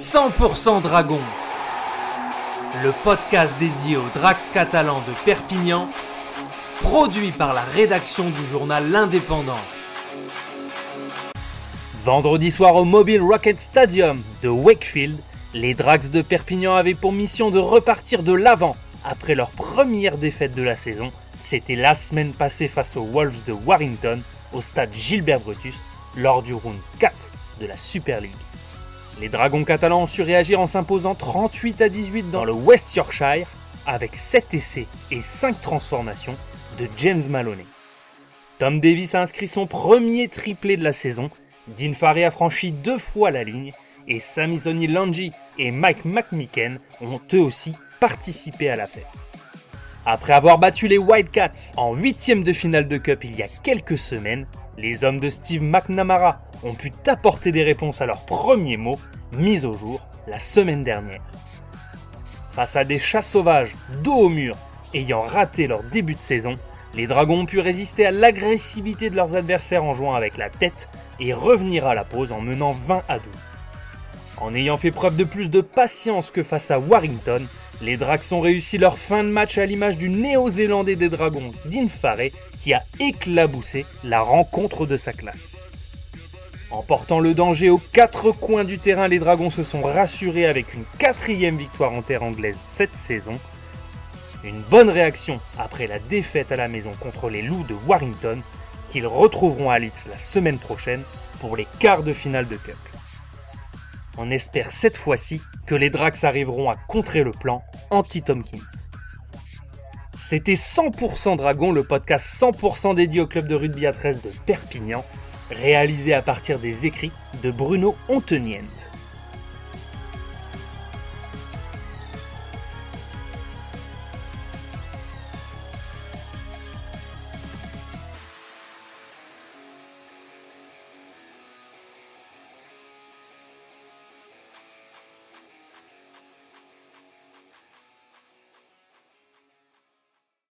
100% Dragon, le podcast dédié aux Drax catalans de Perpignan, produit par la rédaction du journal L'Indépendant. Vendredi soir au Mobile Rocket Stadium de Wakefield, les Drax de Perpignan avaient pour mission de repartir de l'avant après leur première défaite de la saison. C'était la semaine passée face aux Wolves de Warrington au stade Gilbert Brutus lors du round 4 de la Super League. Les Dragons catalans ont su réagir en s'imposant 38 à 18 dans le West Yorkshire avec 7 essais et 5 transformations de James Maloney. Tom Davis a inscrit son premier triplé de la saison, Dean Farey a franchi deux fois la ligne et Samisoni Langi et Mike McMicken ont eux aussi participé à la fête. Après avoir battu les Wildcats en huitième de finale de Cup il y a quelques semaines, les hommes de Steve McNamara ont pu apporter des réponses à leurs premiers mots mis au jour la semaine dernière. Face à des chats sauvages dos au mur ayant raté leur début de saison, les Dragons ont pu résister à l'agressivité de leurs adversaires en jouant avec la tête et revenir à la pause en menant 20 à 12. En ayant fait preuve de plus de patience que face à Warrington, les Drax ont réussi leur fin de match à l'image du néo-zélandais des Dragons, Dean Farey, qui a éclaboussé la rencontre de sa classe. En portant le danger aux quatre coins du terrain, les Dragons se sont rassurés avec une quatrième victoire en terre anglaise cette saison. Une bonne réaction après la défaite à la maison contre les Loups de Warrington, qu'ils retrouveront à Leeds la semaine prochaine pour les quarts de finale de Cup. On espère cette fois-ci que les Drax arriveront à contrer le plan anti-Tomkins. C'était 100% Dragon, le podcast 100% dédié au club de rugby à 13 de Perpignan réalisé à partir des écrits de Bruno Onteniente.